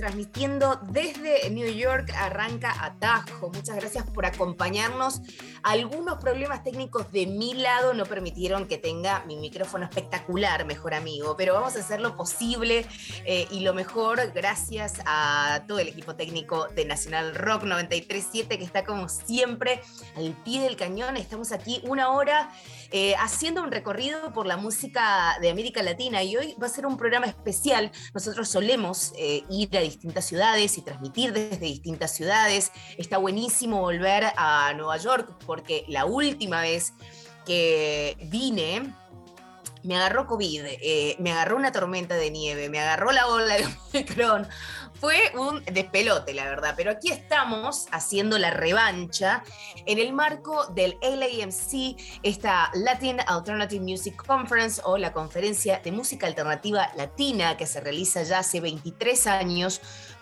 Transmitiendo desde New York, arranca Atajo. Muchas gracias por acompañarnos. Algunos problemas técnicos de mi lado no permitieron que tenga mi micrófono espectacular, mejor amigo, pero vamos a hacer lo posible eh, y lo mejor gracias a todo el equipo técnico de Nacional Rock 937 que está como siempre al pie del cañón. Estamos aquí una hora eh, haciendo un recorrido por la música de América Latina y hoy va a ser un programa especial. Nosotros solemos eh, ir a distintas ciudades y transmitir desde distintas ciudades. Está buenísimo volver a Nueva York porque la última vez que vine me agarró COVID, eh, me agarró una tormenta de nieve, me agarró la ola de Omicron. Fue un despelote, la verdad, pero aquí estamos haciendo la revancha en el marco del LAMC, esta Latin Alternative Music Conference o la conferencia de música alternativa latina que se realiza ya hace 23 años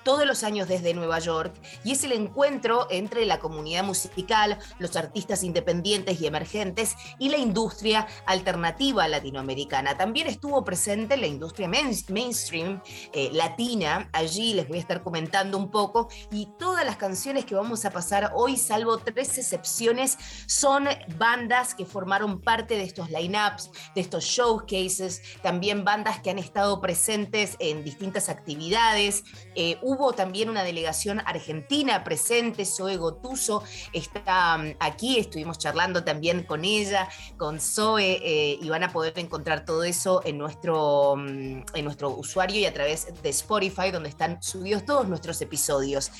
todos los años desde Nueva York y es el encuentro entre la comunidad musical, los artistas independientes y emergentes y la industria alternativa latinoamericana. También estuvo presente la industria main- mainstream eh, latina, allí les voy a estar comentando un poco y todas las canciones que vamos a pasar hoy, salvo tres excepciones, son bandas que formaron parte de estos lineups, de estos showcases, también bandas que han estado presentes en distintas actividades. Eh, hubo también una delegación argentina presente, Zoe Gotuso está mm, aquí, estuvimos charlando también con ella, con Zoe, eh, y van a poder encontrar todo eso en nuestro, mm, en nuestro usuario y a través de Spotify, donde están subidos todos nuestros episodios.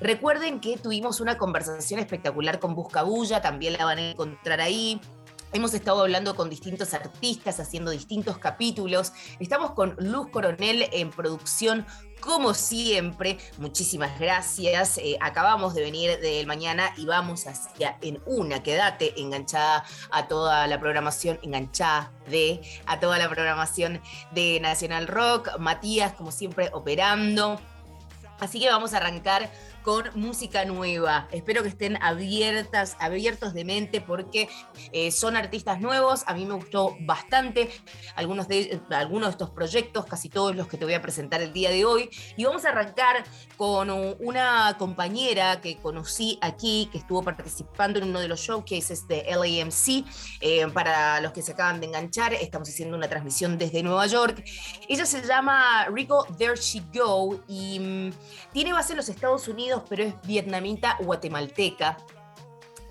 Recuerden que tuvimos una conversación espectacular con Buscabulla, también la van a encontrar ahí. Hemos estado hablando con distintos artistas, haciendo distintos capítulos. Estamos con Luz Coronel en producción, como siempre. Muchísimas gracias. Eh, acabamos de venir del mañana y vamos hacia en una. Quédate enganchada a toda la programación, enganchada de a toda la programación de Nacional Rock. Matías, como siempre, operando. Así que vamos a arrancar con música nueva. Espero que estén abiertas, abiertos de mente porque eh, son artistas nuevos. A mí me gustó bastante algunos de, algunos de estos proyectos, casi todos los que te voy a presentar el día de hoy. Y vamos a arrancar con una compañera que conocí aquí, que estuvo participando en uno de los showcases de LAMC. Eh, para los que se acaban de enganchar, estamos haciendo una transmisión desde Nueva York. Ella se llama Rico There She Go y mm, tiene base en los Estados Unidos, pero es vietnamita guatemalteca.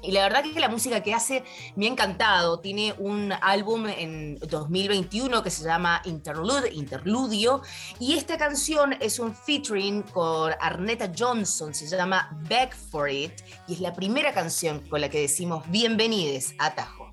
Y la verdad que la música que hace me ha encantado. Tiene un álbum en 2021 que se llama Interlude, Interludio. Y esta canción es un featuring con Arnetta Johnson, se llama Back for It. Y es la primera canción con la que decimos bienvenides a Tajo.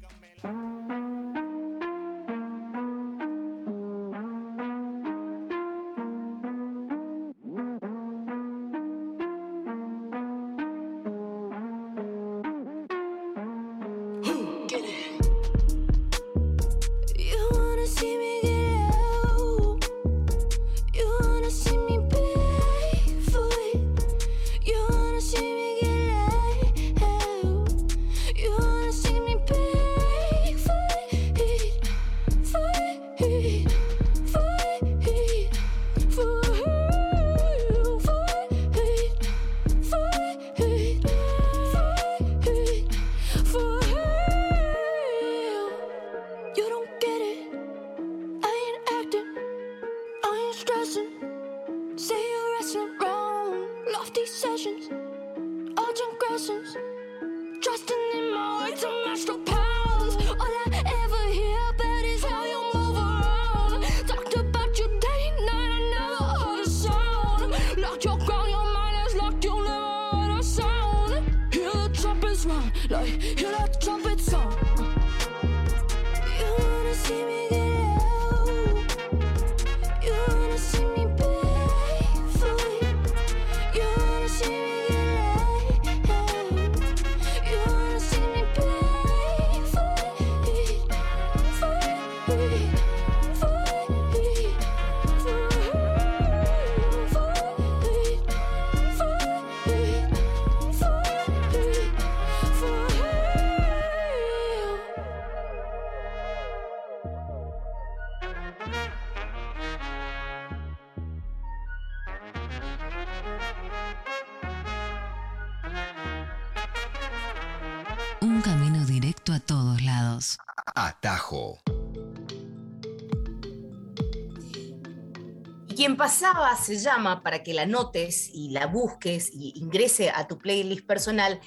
Pasaba se llama para que la notes y la busques y ingrese a tu playlist personal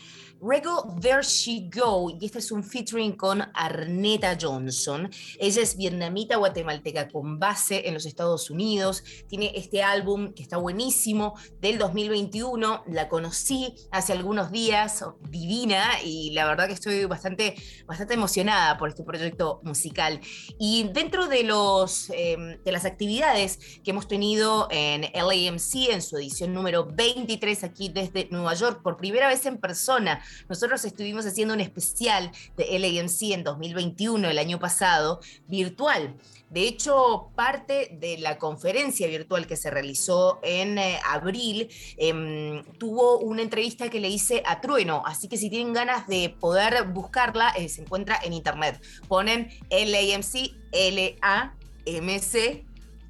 Rego There She Go, y este es un featuring con Arnetta Johnson. Ella es vietnamita guatemalteca con base en los Estados Unidos. Tiene este álbum que está buenísimo del 2021. La conocí hace algunos días, divina, y la verdad que estoy bastante, bastante emocionada por este proyecto musical. Y dentro de, los, em, de las actividades que hemos tenido en LAMC, en su edición número 23 aquí desde Nueva York, por primera vez en persona, nosotros estuvimos haciendo un especial de LAMC en 2021, el año pasado, virtual. De hecho, parte de la conferencia virtual que se realizó en eh, abril em, tuvo una entrevista que le hice a Trueno, así que si tienen ganas de poder buscarla, eh, se encuentra en internet. Ponen LAMC, L-A-M-C,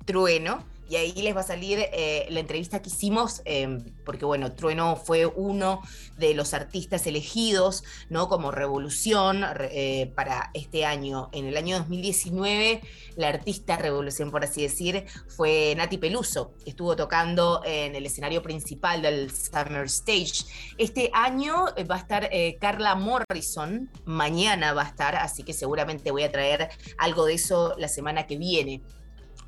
Trueno y ahí les va a salir eh, la entrevista que hicimos, em, porque bueno, Trueno fue uno de los artistas elegidos, ¿no? Como revolución eh, para este año. En el año 2019, la artista revolución, por así decir, fue Nati Peluso, que estuvo tocando en el escenario principal del Summer Stage. Este año eh, va a estar Carla Morrison, mañana va a estar, así que seguramente voy a traer algo de eso la semana que viene.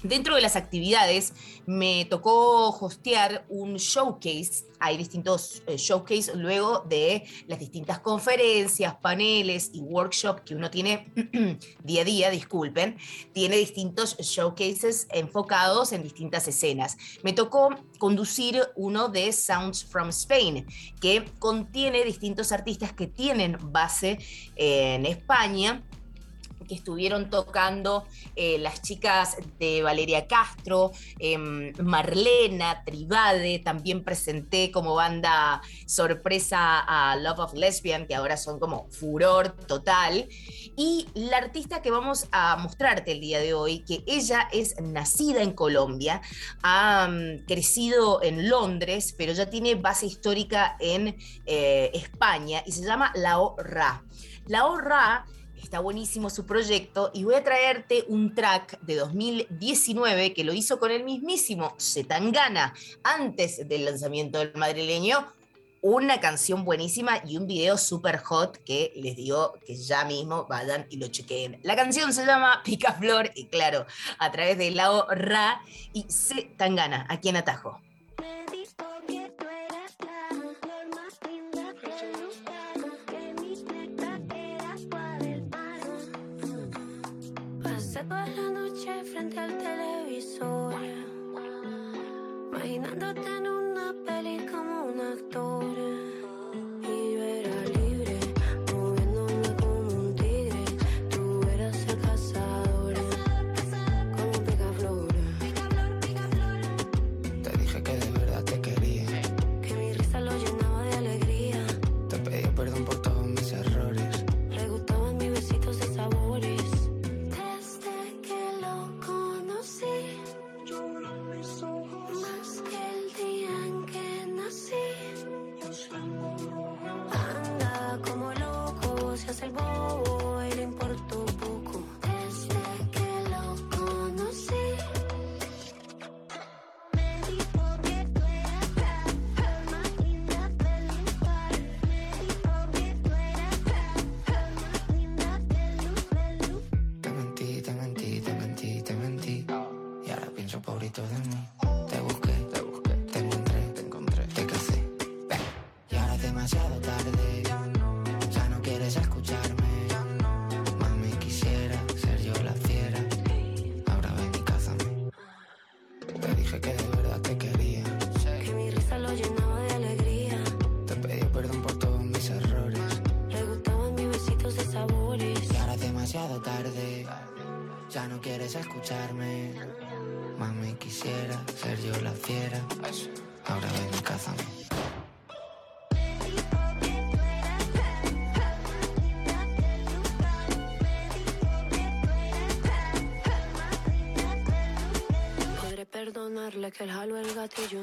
Dentro de las actividades me tocó hostear un showcase. Hay distintos eh, showcase luego de las distintas conferencias, paneles y workshops que uno tiene día a día, disculpen. Tiene distintos showcases enfocados en distintas escenas. Me tocó conducir uno de Sounds from Spain, que contiene distintos artistas que tienen base en España que estuvieron tocando eh, las chicas de Valeria Castro, em, Marlena, Tribade, también presenté como banda sorpresa a Love of Lesbian, que ahora son como furor total. Y la artista que vamos a mostrarte el día de hoy, que ella es nacida en Colombia, ha mm, crecido en Londres, pero ya tiene base histórica en eh, España y se llama Lao Ra. Lao Ra Está buenísimo su proyecto y voy a traerte un track de 2019 que lo hizo con el mismísimo Zetangana antes del lanzamiento del madrileño. Una canción buenísima y un video super hot que les digo que ya mismo vayan y lo chequeen. La canción se llama Picaflor y claro, a través de Lao Ra y Zetangana, aquí en Atajo. Imaginándote en una peli como un actor. Que el jalo el gatillo.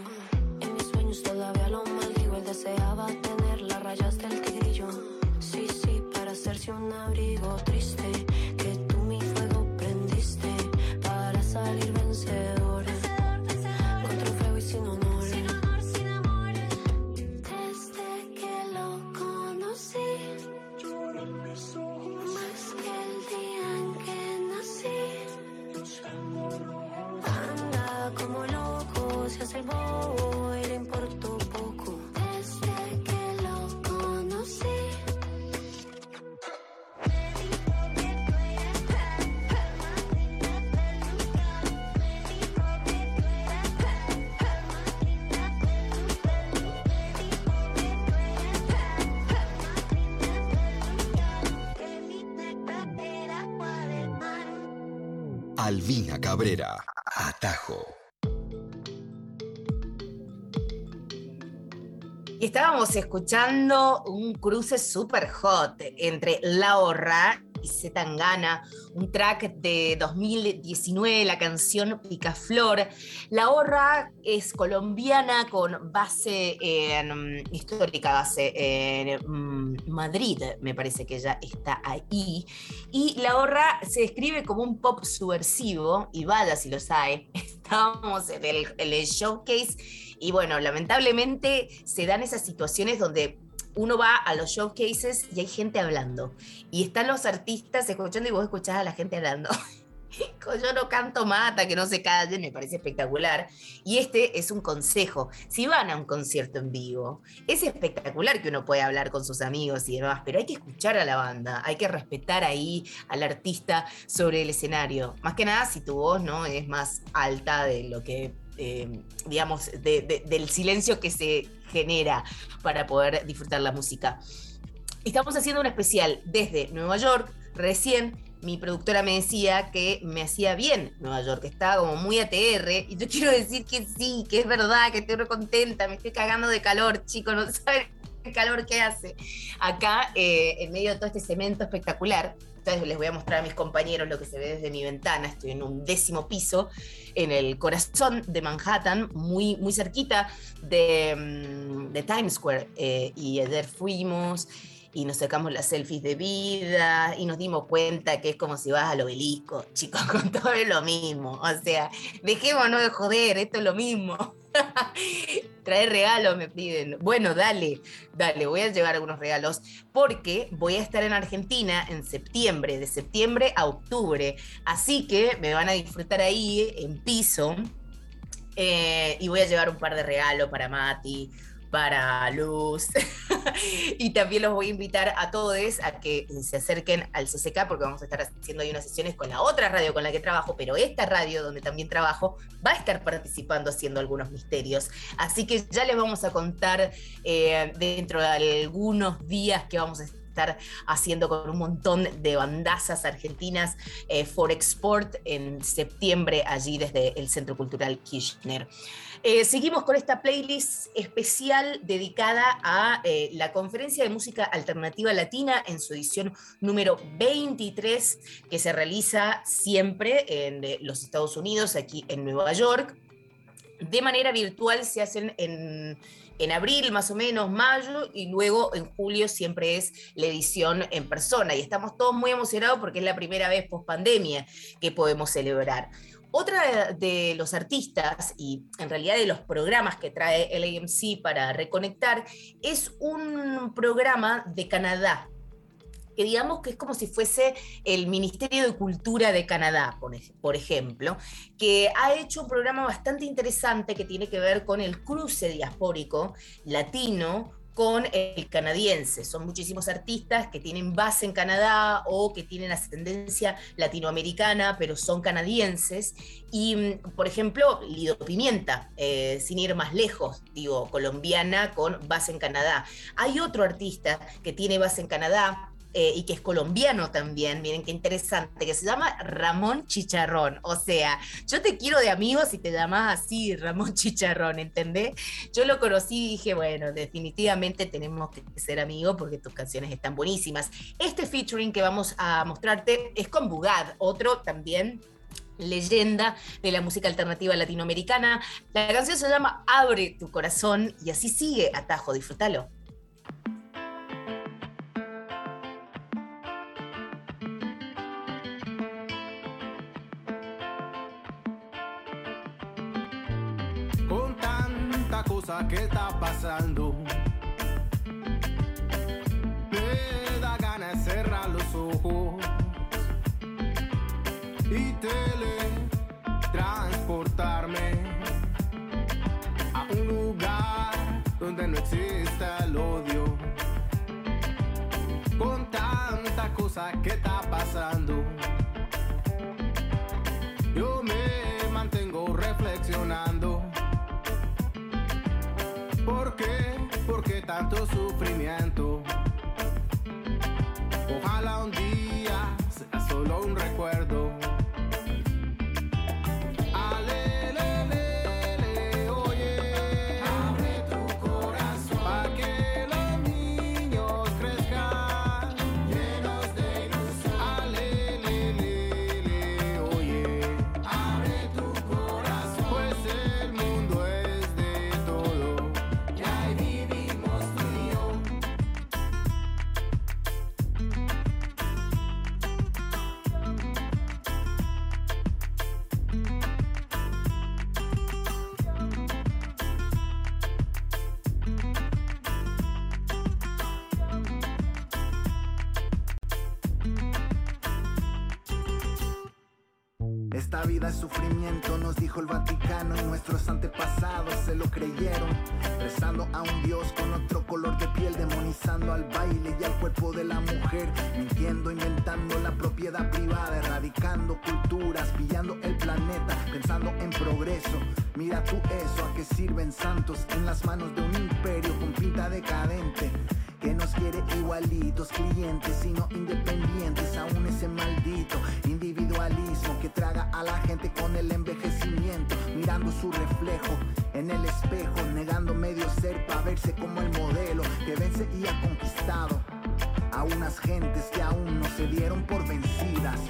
Albina Cabrera, Atajo. Y estábamos escuchando un cruce super hot entre La Horra y Zetangana, un track de 2019, la canción Picaflor. La Horra es colombiana con base en, mm, histórica base en mm, Madrid, me parece que ella está ahí. Y La Horra se describe como un pop subversivo, y vaya si los hay. Estábamos en el, en el showcase y bueno, lamentablemente se dan esas situaciones donde uno va a los showcases y hay gente hablando. Y están los artistas escuchando y vos escuchás a la gente hablando. Yo no canto mata, que no se callen, me parece espectacular. Y este es un consejo. Si van a un concierto en vivo, es espectacular que uno pueda hablar con sus amigos y demás, pero hay que escuchar a la banda, hay que respetar ahí al artista sobre el escenario. Más que nada si tu voz no es más alta de lo que eh, digamos, del silencio que se genera para poder disfrutar la música. Estamos haciendo un especial desde Nueva York, recién mi productora me decía que me hacía bien Nueva York, que estaba como muy ATR, y yo quiero decir que sí, que es verdad, que estoy contenta, me estoy cagando de calor, chicos, no saben el calor que hace acá eh, en medio de todo este cemento espectacular. Les voy a mostrar a mis compañeros lo que se ve desde mi ventana. Estoy en un décimo piso, en el corazón de Manhattan, muy, muy cerquita de, mm, de Times Square. Eh, y ayer fuimos y nos sacamos las selfies de vida y nos dimos cuenta que es como si vas al obelisco, chicos, con todo es lo mismo. O sea, dejémonos de joder, esto es lo mismo. Traer regalos, me piden. Bueno, dale, dale, voy a llevar algunos regalos porque voy a estar en Argentina en septiembre, de septiembre a octubre. Así que me van a disfrutar ahí en piso. Eh, y voy a llevar un par de regalos para Mati, para Luz. y también los voy a invitar a todos a que se acerquen al CCK porque vamos a estar haciendo ahí unas sesiones con la otra radio con la que trabajo, pero esta radio donde también trabajo va a estar participando haciendo algunos misterios. Así que ya les vamos a contar eh, dentro de algunos días que vamos a estar haciendo con un montón de bandazas argentinas eh, for export en septiembre allí desde el Centro Cultural Kirchner. Eh, seguimos con esta playlist especial dedicada a eh, la Conferencia de Música Alternativa Latina en su edición número 23, que se realiza siempre en eh, los Estados Unidos, aquí en Nueva York. De manera virtual se hacen en, en abril más o menos, mayo, y luego en julio siempre es la edición en persona. Y estamos todos muy emocionados porque es la primera vez post pandemia que podemos celebrar. Otra de los artistas y en realidad de los programas que trae el AMC para reconectar es un programa de Canadá, que digamos que es como si fuese el Ministerio de Cultura de Canadá, por ejemplo, que ha hecho un programa bastante interesante que tiene que ver con el cruce diaspórico latino con el canadiense. Son muchísimos artistas que tienen base en Canadá o que tienen ascendencia latinoamericana, pero son canadienses. Y, mm, por ejemplo, Lido Pimienta, eh, sin ir más lejos, digo, colombiana con base en Canadá. Hay otro artista que tiene base en Canadá, eh, y que es colombiano también, miren qué interesante, que se llama Ramón Chicharrón. O sea, yo te quiero de amigos y te llamas así, Ramón Chicharrón, ¿entendés? Yo lo conocí y dije, bueno, definitivamente tenemos que ser amigos porque tus canciones están buenísimas. Este featuring que vamos a mostrarte es con Bugad, otro también leyenda de la música alternativa latinoamericana. La canción se llama Abre tu corazón y así sigue Atajo, disfrútalo. ¿Qué está pasando. Me da ganas de cerrar los ojos y teletransportarme a un lugar donde no exista el odio. Con tanta cosa que está tanto sufrimiento? Un Dios con gentes que aún no se dieron por vencidas.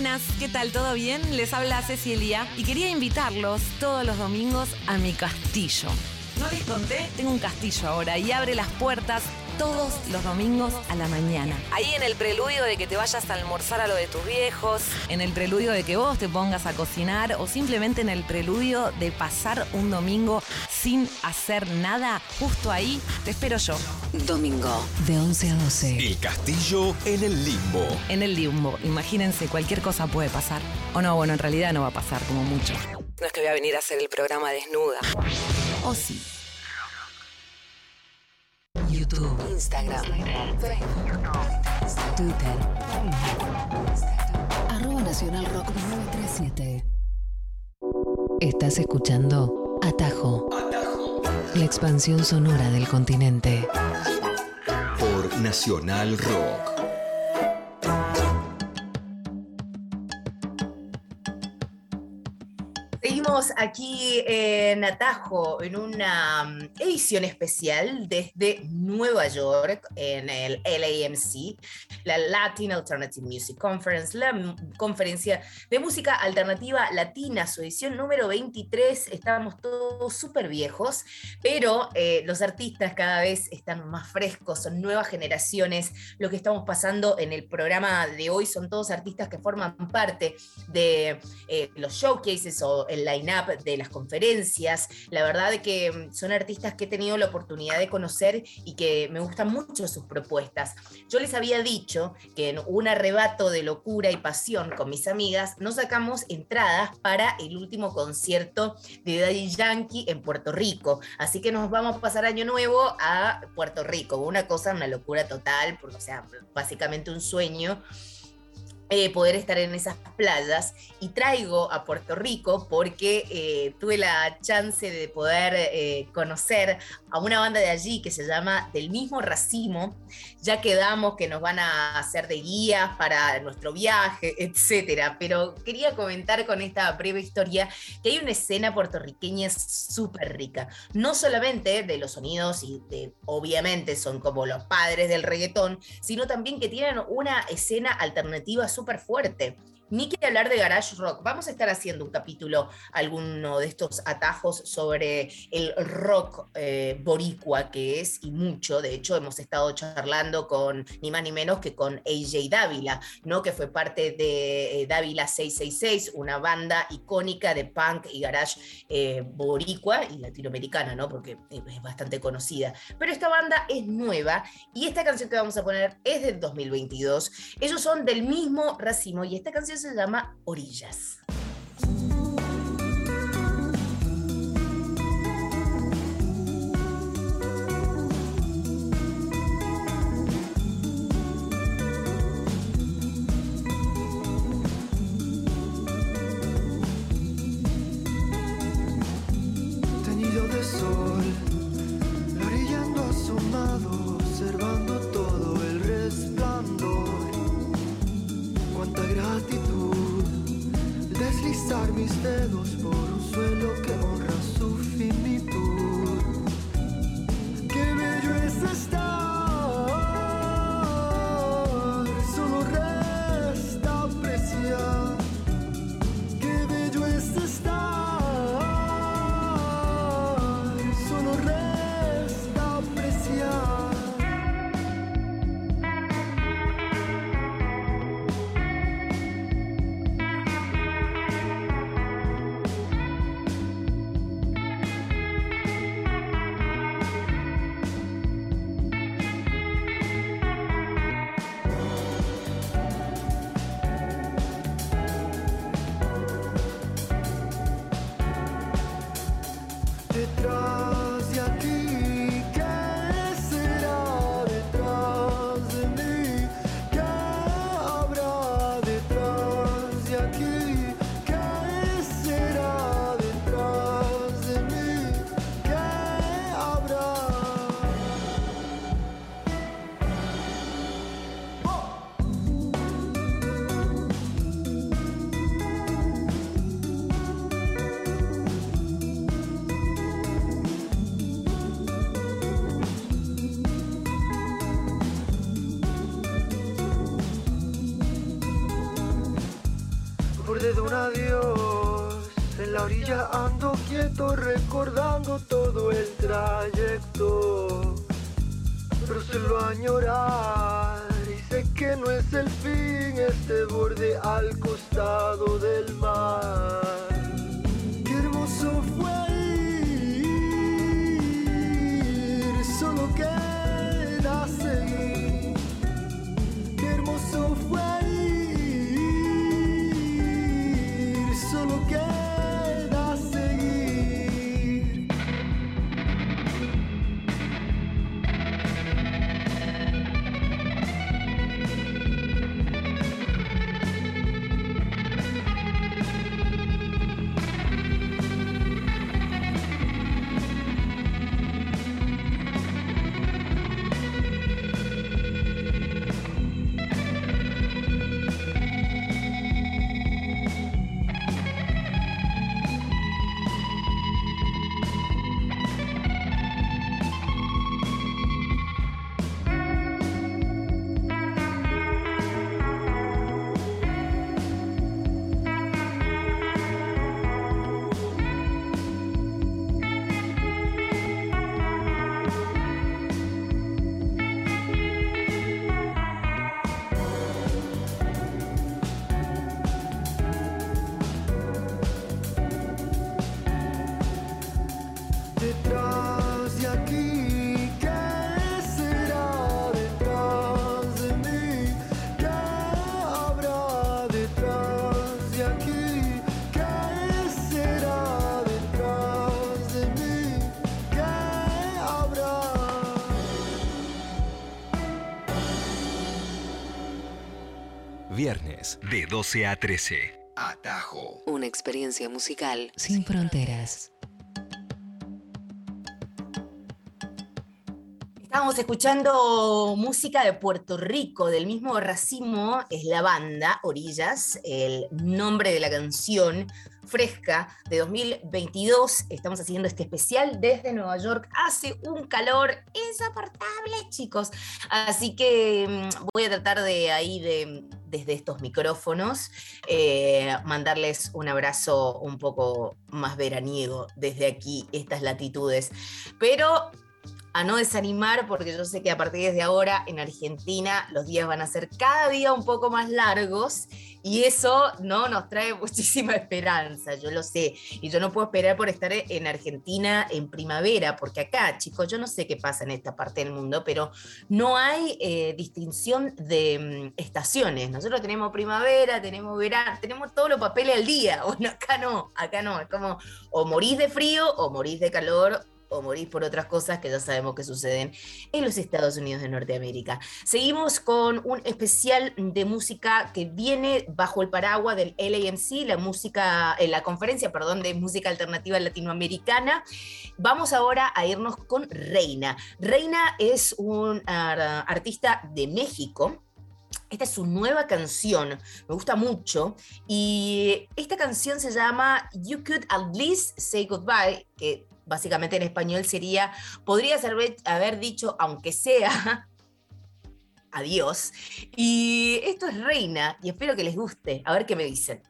Buenas, ¿qué tal? ¿Todo bien? Les habla Cecilia y quería invitarlos todos los domingos a mi castillo. No les conté, tengo un castillo ahora y abre las puertas todos los domingos a la mañana. Ahí en el preludio de que te vayas a almorzar a lo de tus viejos, en el preludio de que vos te pongas a cocinar o simplemente en el preludio de pasar un domingo sin hacer nada, justo ahí te espero yo. Domingo. De 11 a 12. El castillo en el limbo. En el limbo, imagínense, cualquier cosa puede pasar. O no, bueno, en realidad no va a pasar como mucho. No es que voy a venir a hacer el programa desnuda. O sí. YouTube. Instagram. Facebook. Twitter. Arroba Nacional Rock 937. Estás escuchando Atajo. La expansión sonora del continente. Por Nacional Rock. Seguimos aquí en Atajo en una mm, edición especial desde Nueva York en el LAMC, la Latin Alternative Music Conference, la conferencia de música alternativa latina, su edición número 23. Estábamos todos súper viejos, pero eh, los artistas cada vez están más frescos, son nuevas generaciones. Lo que estamos pasando en el programa de hoy son todos artistas que forman parte de eh, los showcases o el de las conferencias. La verdad que mm, son artistas que he tenido la oportunidad de conocer y que me gustan mucho sus propuestas. Yo les había dicho que en un arrebato de locura y pasión con mis amigas nos sacamos entradas para el último concierto de Daddy Yankee en Puerto Rico. Así que nos vamos a pasar año nuevo a Puerto Rico. Una cosa, una locura total, o sea, básicamente un sueño eh, poder estar en esas playas y traigo a Puerto Rico porque eh, tuve la chance de poder eh, conocer a una banda de allí que se llama Del mismo Racimo. Ya quedamos que nos van a hacer de guías para nuestro viaje, etcétera. Pero quería comentar con esta breve historia que hay una escena puertorriqueña súper rica. No solamente de los sonidos y de, obviamente son como los padres del reggaetón, sino también que tienen una escena alternativa súper fuerte. Ni que hablar de garage rock. Vamos a estar haciendo un capítulo, alguno de estos atajos sobre el rock eh, boricua que es y mucho. De hecho, hemos estado charlando con ni más ni menos que con AJ Dávila, ¿no? que fue parte de eh, Dávila 666, una banda icónica de punk y garage eh, boricua y latinoamericana, ¿no? porque es bastante conocida. Pero esta banda es nueva y esta canción que vamos a poner es del 2022. Ellos son del mismo racimo y esta canción se llama Orillas. Orilla ando quieto recordando todo el trayecto. Pero se lo añorar de 12 a 13. Atajo. Una experiencia musical sin fronteras. Estamos escuchando música de Puerto Rico, del mismo racimo, es la banda Orillas, el nombre de la canción fresca de 2022. Estamos haciendo este especial desde Nueva York. Hace un calor insoportable, chicos. Así que mm, voy a tratar de ahí, de, desde estos micrófonos, eh, mandarles un abrazo un poco más veraniego desde aquí, estas latitudes. Pero a no desanimar, porque yo sé que a partir de ahora en Argentina los días van a ser cada día un poco más largos y eso no nos trae muchísima esperanza, yo lo sé. Y yo no puedo esperar por estar en Argentina en primavera, porque acá, chicos, yo no sé qué pasa en esta parte del mundo, pero no hay eh, distinción de mm, estaciones. Nosotros tenemos primavera, tenemos verano, tenemos todos los papeles al día. Bueno, acá no, acá no. Es como o morís de frío o morís de calor o morís por otras cosas que ya sabemos que suceden en los Estados Unidos de Norteamérica. Seguimos con un especial de música que viene bajo el paraguas del LAMC, la música, eh, la conferencia, perdón, de música alternativa latinoamericana. Vamos ahora a irnos con Reina. Reina es un ah, artista de México. Esta es su nueva canción, me gusta mucho. Y esta canción se llama You Could At Least Say Goodbye, que básicamente en español sería, podrías haber dicho, aunque sea, adiós. Y esto es Reina, y espero que les guste. A ver qué me dicen.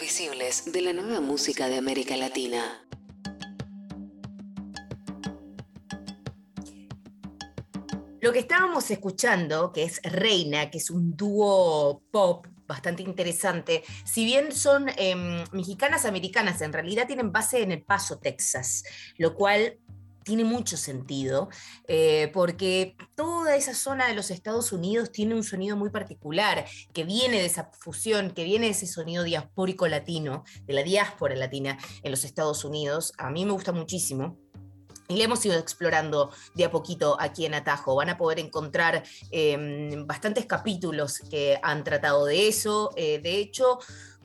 Visibles de la nueva música de América Latina. Lo que estábamos escuchando, que es Reina, que es un dúo pop bastante interesante, si bien son em, mexicanas americanas, en realidad tienen base en El Paso, Texas, lo cual tiene mucho sentido, eh, porque toda esa zona de los Estados Unidos tiene un sonido muy particular, que viene de esa fusión, que viene de ese sonido diaspórico latino, de la diáspora latina en los Estados Unidos. A mí me gusta muchísimo. Y le hemos ido explorando de a poquito aquí en Atajo. Van a poder encontrar em, bastantes capítulos que han tratado de eso. Eh, de hecho,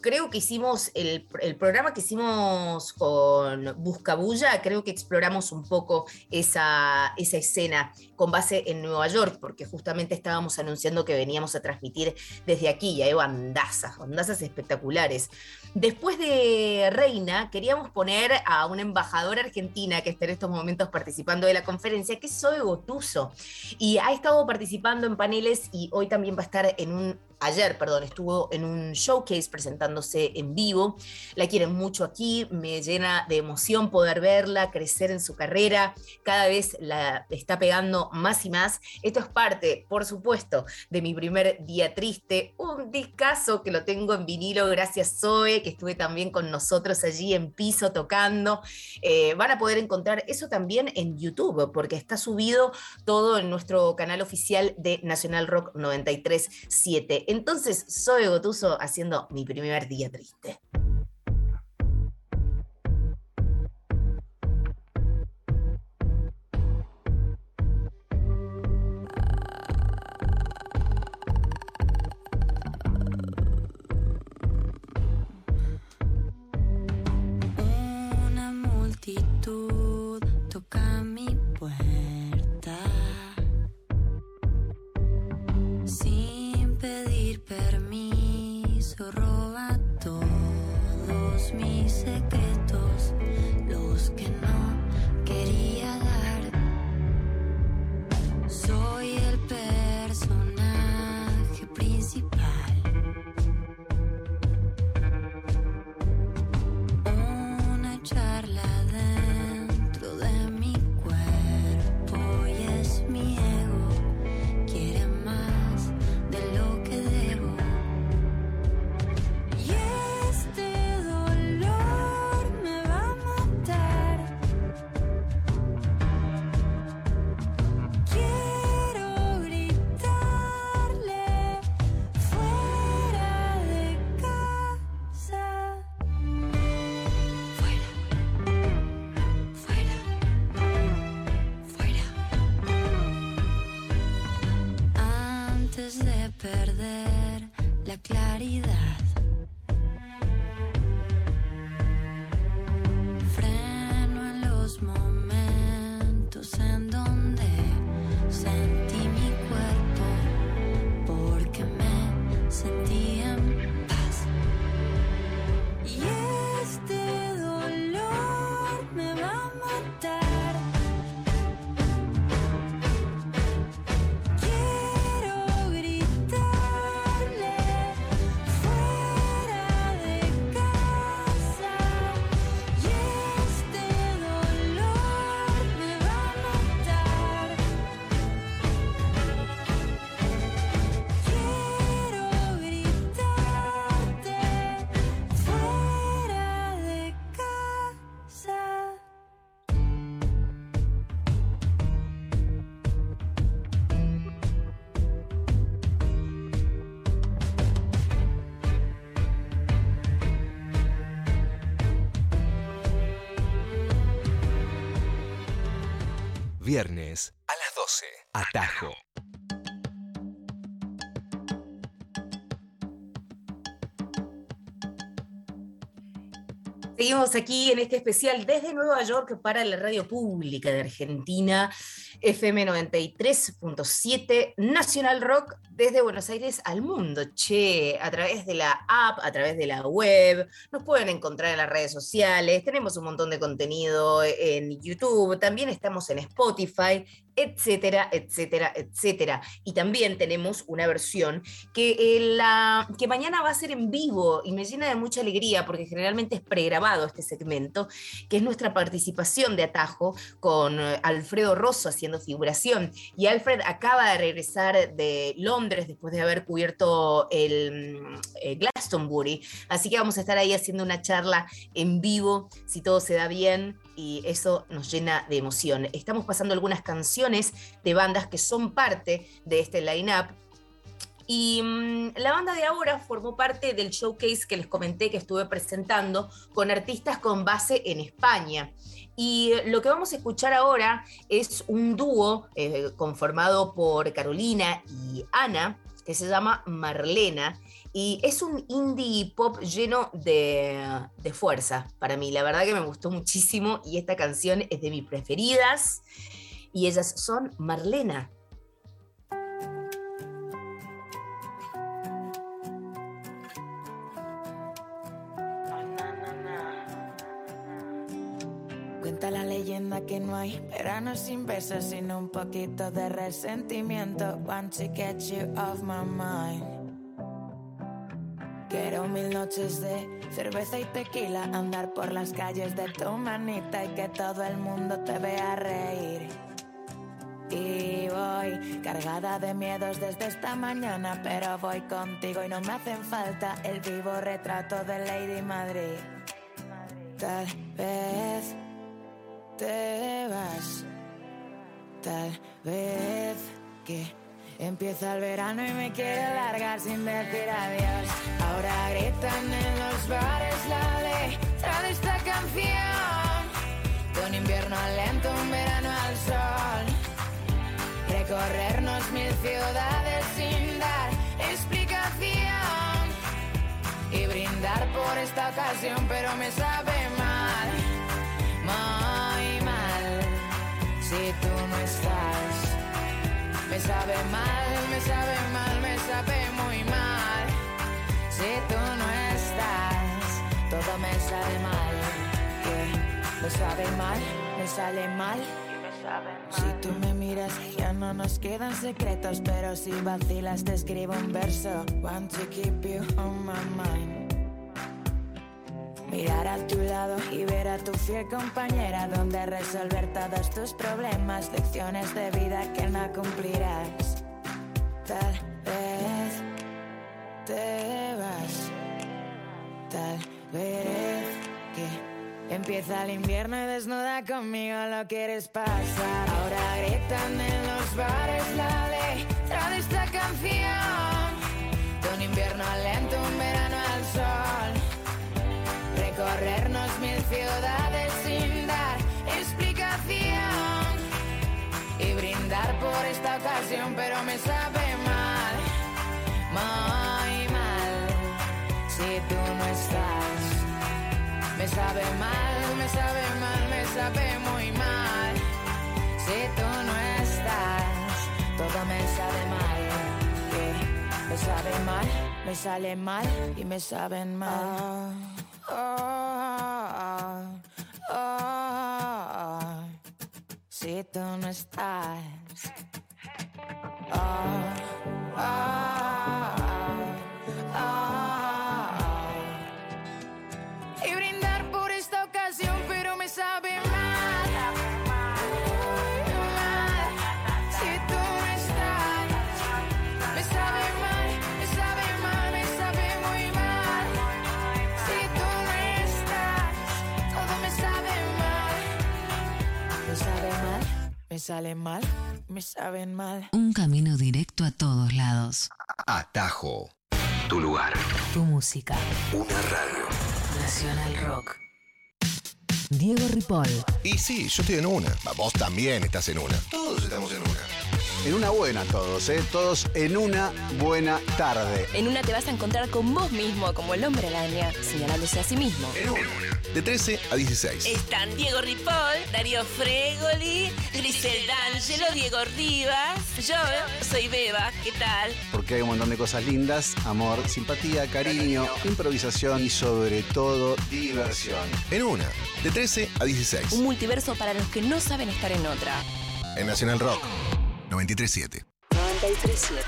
creo que hicimos el, programa que hicimos con Buscabulla, creo que exploramos un poco esa, esa escena con base en Nueva York, porque justamente estábamos anunciando que veníamos a transmitir desde aquí, y hay bandazas, bandazas espectaculares. Después de Reina, queríamos poner a una embajadora argentina que está en estos momentos participando de la conferencia, que es Zoe Gotuso, y ha estado participando en paneles y hoy también va a estar en un ayer, perdón, estuvo en un showcase presentándose en vivo. La quieren mucho aquí, me llena de emoción poder verla crecer en su carrera. Cada vez la está pegando más y más. Esto es parte, por supuesto, de mi primer día triste, un discazo que lo tengo en vinilo gracias Zoe, que estuve también con nosotros allí en piso tocando. Eh, van a poder encontrar eso también en YouTube, porque está subido todo en nuestro canal oficial de Nacional Rock 937. Entonces, soy Gotuso haciendo mi primer día triste. Mis secretos, los que no Viernes a las 12. Atajo. Seguimos aquí en este especial desde Nueva York para la radio pública de Argentina, FM 93.7, Nacional Rock desde Buenos Aires al mundo, che, a través de la app, a través de la web, nos pueden encontrar en las redes sociales, tenemos un montón de contenido en YouTube, también estamos en Spotify, etcétera, etcétera, etcétera. Y también tenemos una versión que, eh, la, que mañana va a ser en vivo y me llena de mucha alegría porque generalmente es pregrabado este segmento, que es nuestra participación de Atajo con eh, Alfredo Rosso haciendo figuración. Y Alfred acaba de regresar de Londres después de haber cubierto el mm, eh, Glastonbury, así que vamos a estar ahí haciendo una charla en vivo, si todo se da bien, y eso nos llena de emoción. Estamos pasando algunas canciones de bandas que son parte de este line-up. Y mm, la banda de ahora formó parte del showcase que les comenté que estuve presentando con artistas con base en España. Y lo que vamos a escuchar ahora es un dúo eh, conformado por Carolina y Ana, que se llama Marlena. Y es un indie pop lleno de, de fuerza para mí. La verdad que me gustó muchísimo y esta canción es de mis preferidas. Y ellas son Marlena. Cuenta la leyenda que no hay verano sin besos, sino un poquito de resentimiento. Want to get you off my mind. Mil noches de cerveza y tequila, andar por las calles de tu manita y que todo el mundo te vea reír. Y voy cargada de miedos desde esta mañana, pero voy contigo y no me hacen falta el vivo retrato de Lady Madrid. Tal vez te vas, tal vez que empieza el verano y me quiero largar sin decir adiós. Ahora gritan en los bares la letra de esta canción. De un invierno lento, un verano al sol. Recorrernos mil ciudades sin dar explicación. Y brindar por esta ocasión, pero me sabe mal, muy mal. Si tú no estás, me sabe mal, me sabe mal, me sabe muy mal. Si tú no estás, todo me sabe mal. Que me sabe mal, me sale mal. Si tú me miras, ya no nos quedan secretos, pero si vacilas te escribo un verso. Want to keep you on my mind. Mirar a tu lado y ver a tu fiel compañera, donde resolver todos tus problemas, lecciones de vida que no cumplirás. Tal vez te vas, tal vez que Empieza el invierno y desnuda conmigo lo quieres pasar. Ahora gritan en los bares la letra de esta canción. De un invierno lento, Recorrernos mil ciudades sin dar explicación. Y brindar por esta ocasión, pero me sabe mal, muy mal. Si tú no estás. Me sabe mal, me sabe mal, me sabe muy mal. Si tú no estás, todo me sabe mal. que Me sabe mal, me sale mal y me saben mal. Oh, oh, oh. Si tú no estás. Y brindar por esta ocasión, pero me sabe mal. Me sale mal, me saben mal. Un camino directo a todos lados. Atajo. Tu lugar. Tu música. Una radio. Nacional Rock. Diego Ripoll. Y sí, yo estoy en una. Vos también estás en una. Todos estamos en una. En una buena todos, ¿eh? Todos en una buena tarde. En una te vas a encontrar con vos mismo, como el hombre araña, señalándose a sí mismo. En una. De 13 a 16. Están Diego Ripoll, Darío Fregoli, Grisel D'Angelo, Diego Rivas. Yo soy Beba, ¿qué tal? Porque hay un montón de cosas lindas, amor, simpatía, cariño, improvisación y sobre todo diversión. En una. De 13 a 16. Un multiverso para los que no saben estar en otra. En Nacional Rock. 937. 937.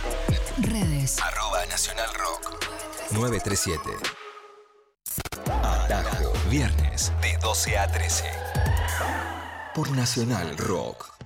Redes. Arroba Nacional Rock. 937. Atajo. Viernes de 12 a 13. Por Nacional Rock.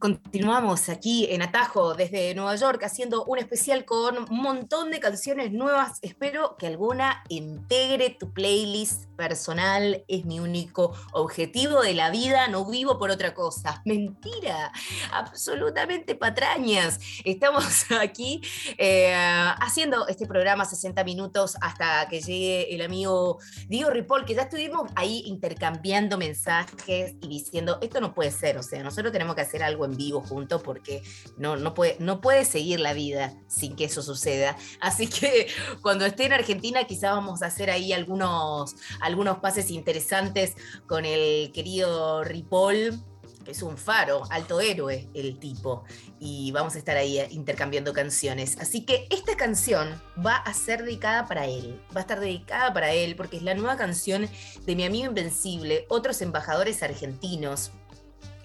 Continuamos aquí en Atajo desde Nueva York haciendo un especial con un montón de canciones nuevas. Espero que alguna integre tu playlist personal. Es mi único objetivo de la vida. No vivo por otra cosa. Mentira. Absolutamente patrañas. Estamos aquí eh, haciendo este programa 60 minutos hasta que llegue el amigo Diego Ripoll, que ya estuvimos ahí intercambiando mensajes y diciendo, esto no puede ser. O sea, nosotros tenemos que hacer algo en vivo juntos porque no, no, puede, no puede seguir la vida sin que eso suceda. Así que cuando esté en Argentina quizás vamos a hacer ahí algunos, algunos pases interesantes con el querido Ripoll, que es un faro, alto héroe el tipo, y vamos a estar ahí intercambiando canciones. Así que esta canción va a ser dedicada para él, va a estar dedicada para él porque es la nueva canción de mi amigo Invencible, otros embajadores argentinos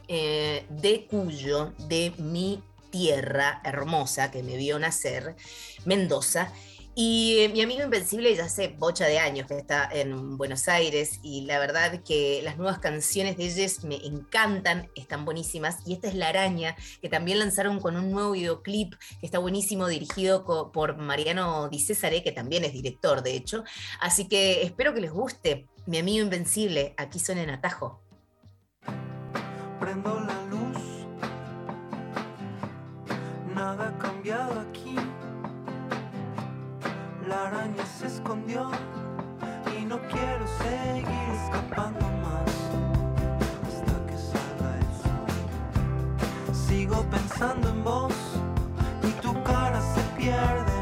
eh, de Cuyo, de mi tierra hermosa que me vio nacer, Mendoza. Y eh, mi amigo Invencible ya hace bocha de años que está en Buenos Aires y la verdad que las nuevas canciones de ellos me encantan, están buenísimas. Y esta es La Araña, que también lanzaron con un nuevo videoclip que está buenísimo, dirigido por Mariano Di Césare, que también es director, de hecho. Así que espero que les guste. Mi amigo Invencible, aquí son en Atajo. Prendo la luz, nada ha cambiado aquí. La araña se escondió y no quiero seguir escapando más hasta que salga el sol. Sigo pensando en vos y tu cara se pierde,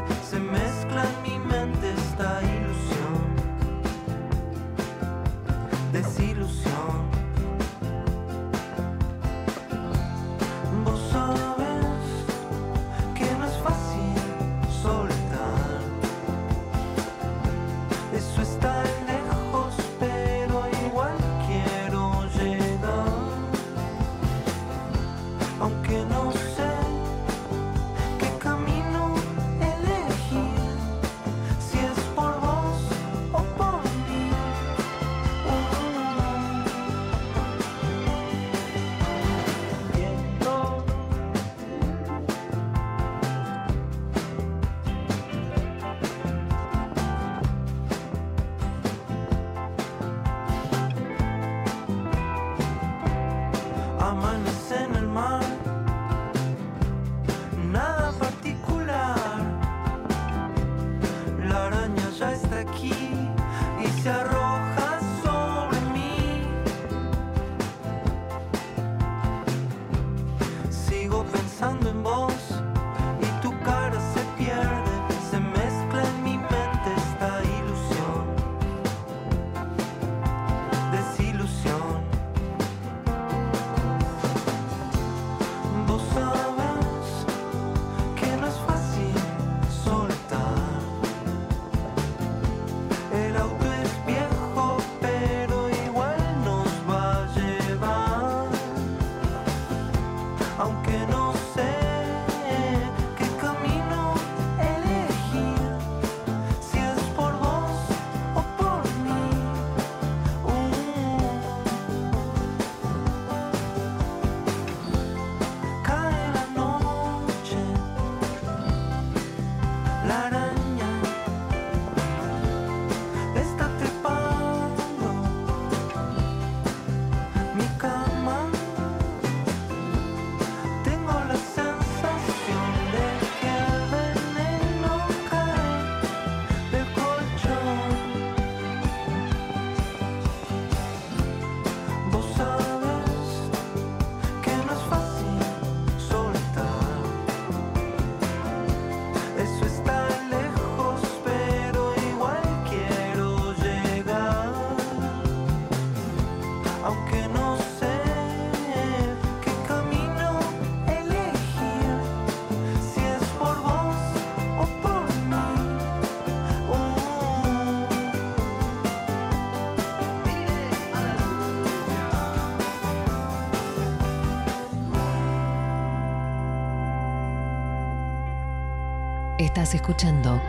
Estás escuchando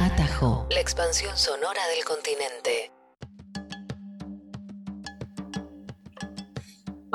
Atajo, la expansión sonora del continente.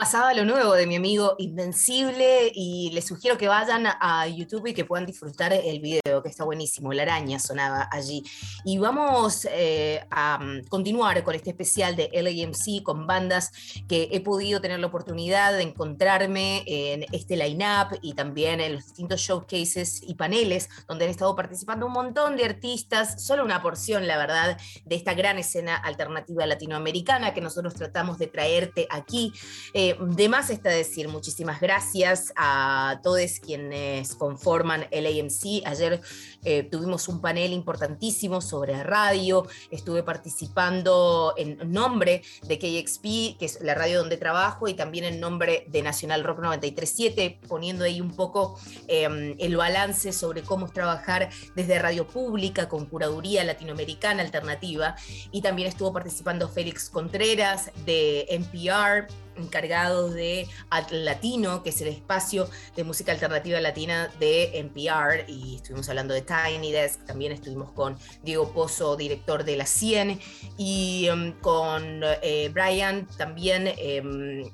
Pasaba lo nuevo de mi amigo Invencible y les sugiero que vayan a YouTube y que puedan disfrutar el video, que está buenísimo. La araña sonaba allí. Y vamos eh, a mm, continuar con este especial de LAMC con bandas que he podido tener la oportunidad de encontrarme en este line-up y también en los distintos showcases y paneles donde han estado participando un montón de artistas, solo una porción, la verdad, de esta gran escena alternativa latinoamericana que nosotros tratamos de traerte aquí. Eh, de más está decir muchísimas gracias a todos quienes conforman el AMC. Ayer eh, tuvimos un panel importantísimo sobre radio, estuve participando en nombre de KXP, que es la radio donde trabajo, y también en nombre de Nacional Rock 937, poniendo ahí un poco eh, el balance sobre cómo es trabajar desde radio pública con curaduría latinoamericana alternativa. Y también estuvo participando Félix Contreras de NPR encargado de At Latino, que es el espacio de música alternativa latina de NPR, y estuvimos hablando de Tiny Desk, también estuvimos con Diego Pozo, director de La 100, y em, con eh, Brian también, em,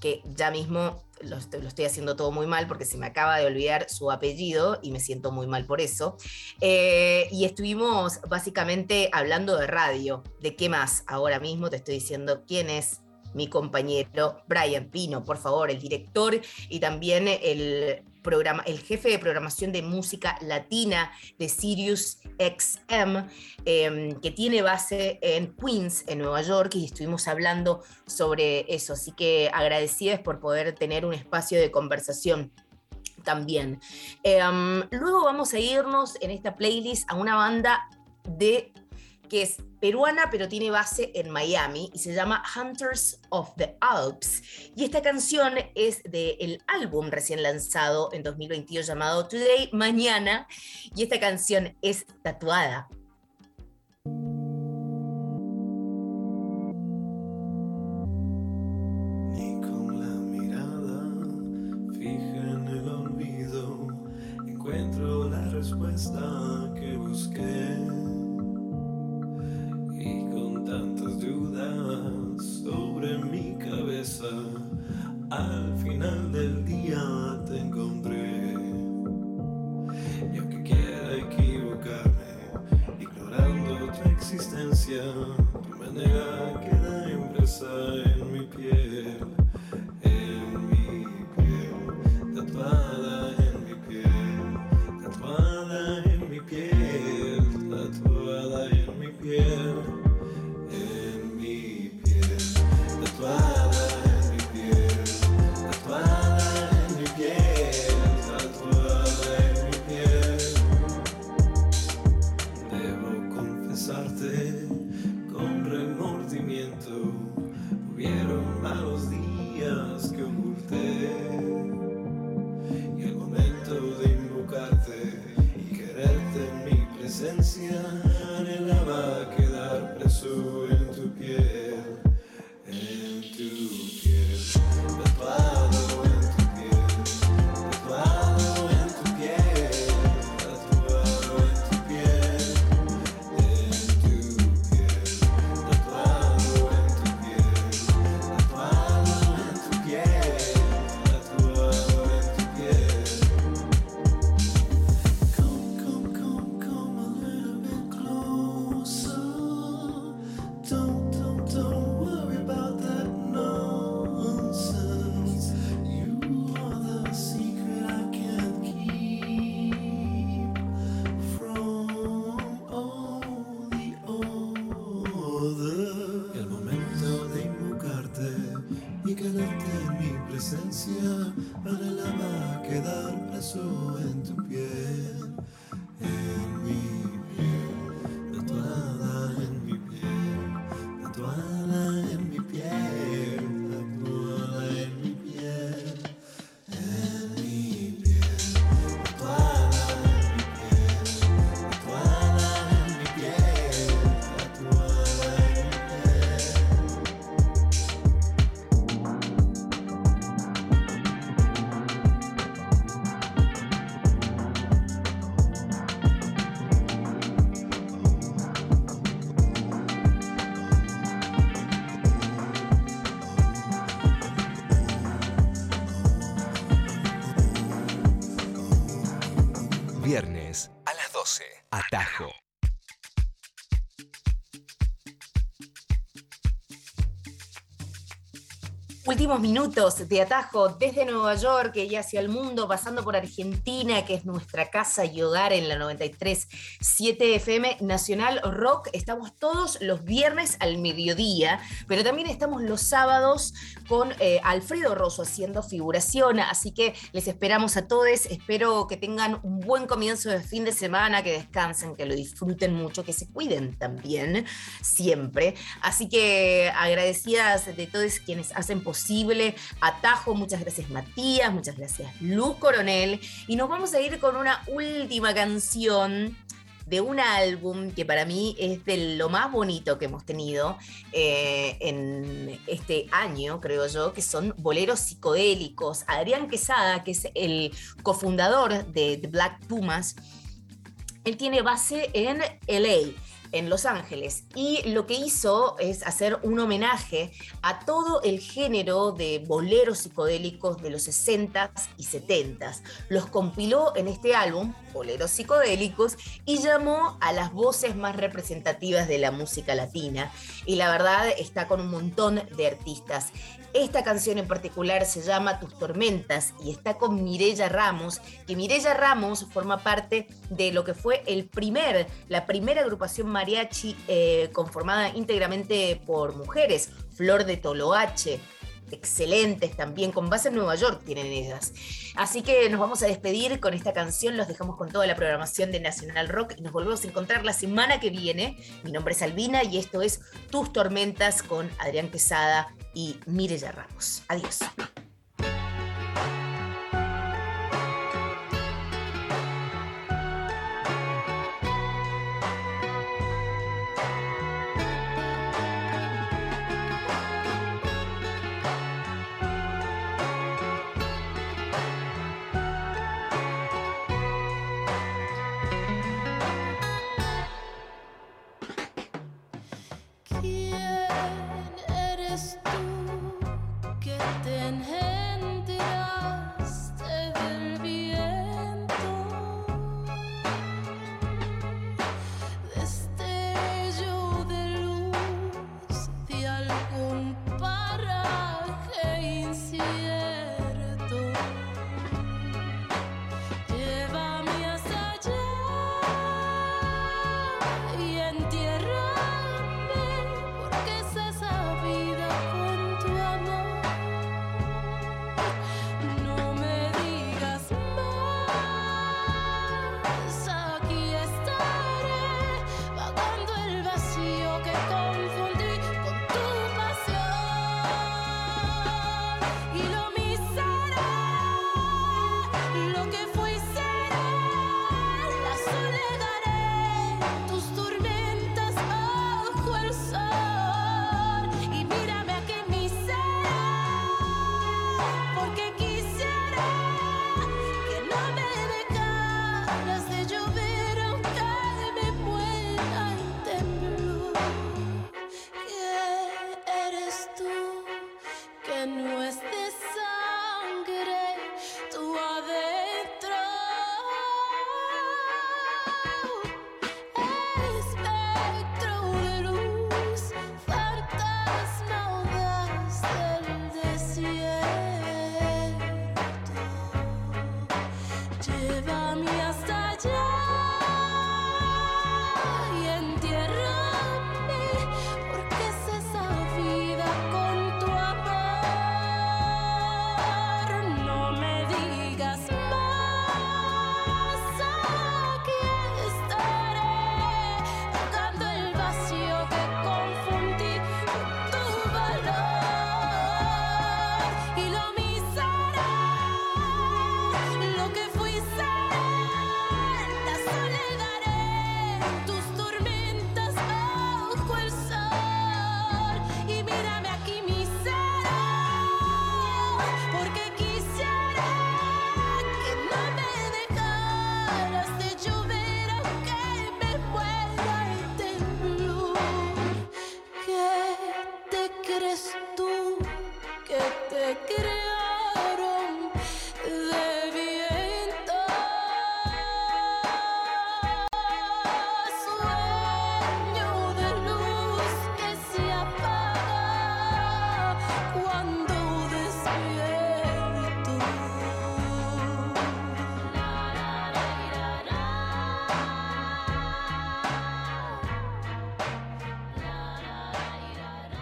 que ya mismo lo estoy haciendo todo muy mal porque se me acaba de olvidar su apellido y me siento muy mal por eso. Eh, y estuvimos básicamente hablando de radio. ¿De qué más? Ahora mismo te estoy diciendo quién es mi compañero Brian Pino, por favor, el director y también el programa, el jefe de programación de música latina de Sirius XM, eh, que tiene base en Queens, en Nueva York, y estuvimos hablando sobre eso. Así que agradecidas por poder tener un espacio de conversación también. Em, luego vamos a irnos en esta playlist a una banda de que es peruana pero tiene base en Miami y se llama Hunters of the Alps. Y esta canción es del álbum recién lanzado en 2022 llamado Today, Mañana. Y esta canción es tatuada. Viernes a las 12. Atajo. Últimos minutos de atajo desde Nueva York y hacia el mundo, pasando por Argentina, que es nuestra casa y hogar en la 93.7 FM Nacional Rock. Estamos todos los viernes al mediodía, pero también estamos los sábados con eh, Alfredo Rosso haciendo figuración. Así que les esperamos a todos. Espero que tengan un buen comienzo de fin de semana, que descansen, que lo disfruten mucho, que se cuiden también, siempre. Así que agradecidas de todos quienes hacen posible posible. Atajo, muchas gracias Matías, muchas gracias Luz Coronel. Y nos vamos a ir con una última canción de un álbum que para mí es de lo más bonito que hemos tenido eh, en este año, creo yo, que son boleros psicodélicos. Adrián Quesada, que es el cofundador de The Black Pumas, él tiene base en LA en Los Ángeles. Y lo que hizo es hacer un homenaje a todo el género de boleros psicodélicos de los 60s y 70s. Los compiló en este álbum, Boleros Psicodélicos, y llamó a las voces más representativas de la música latina. Y la verdad está con un montón de artistas. Esta canción en particular se llama Tus Tormentas y está con Mirella Ramos, que Mirella Ramos forma parte de lo que fue el primer, la primera agrupación mariachi eh, conformada íntegramente por mujeres, Flor de Toloache, excelentes también, con base en Nueva York tienen ellas. Así que nos vamos a despedir con esta canción, los dejamos con toda la programación de Nacional Rock y nos volvemos a encontrar la semana que viene. Mi nombre es Albina y esto es Tus Tormentas con Adrián Quesada y Mireya Ramos. Adiós. Bye.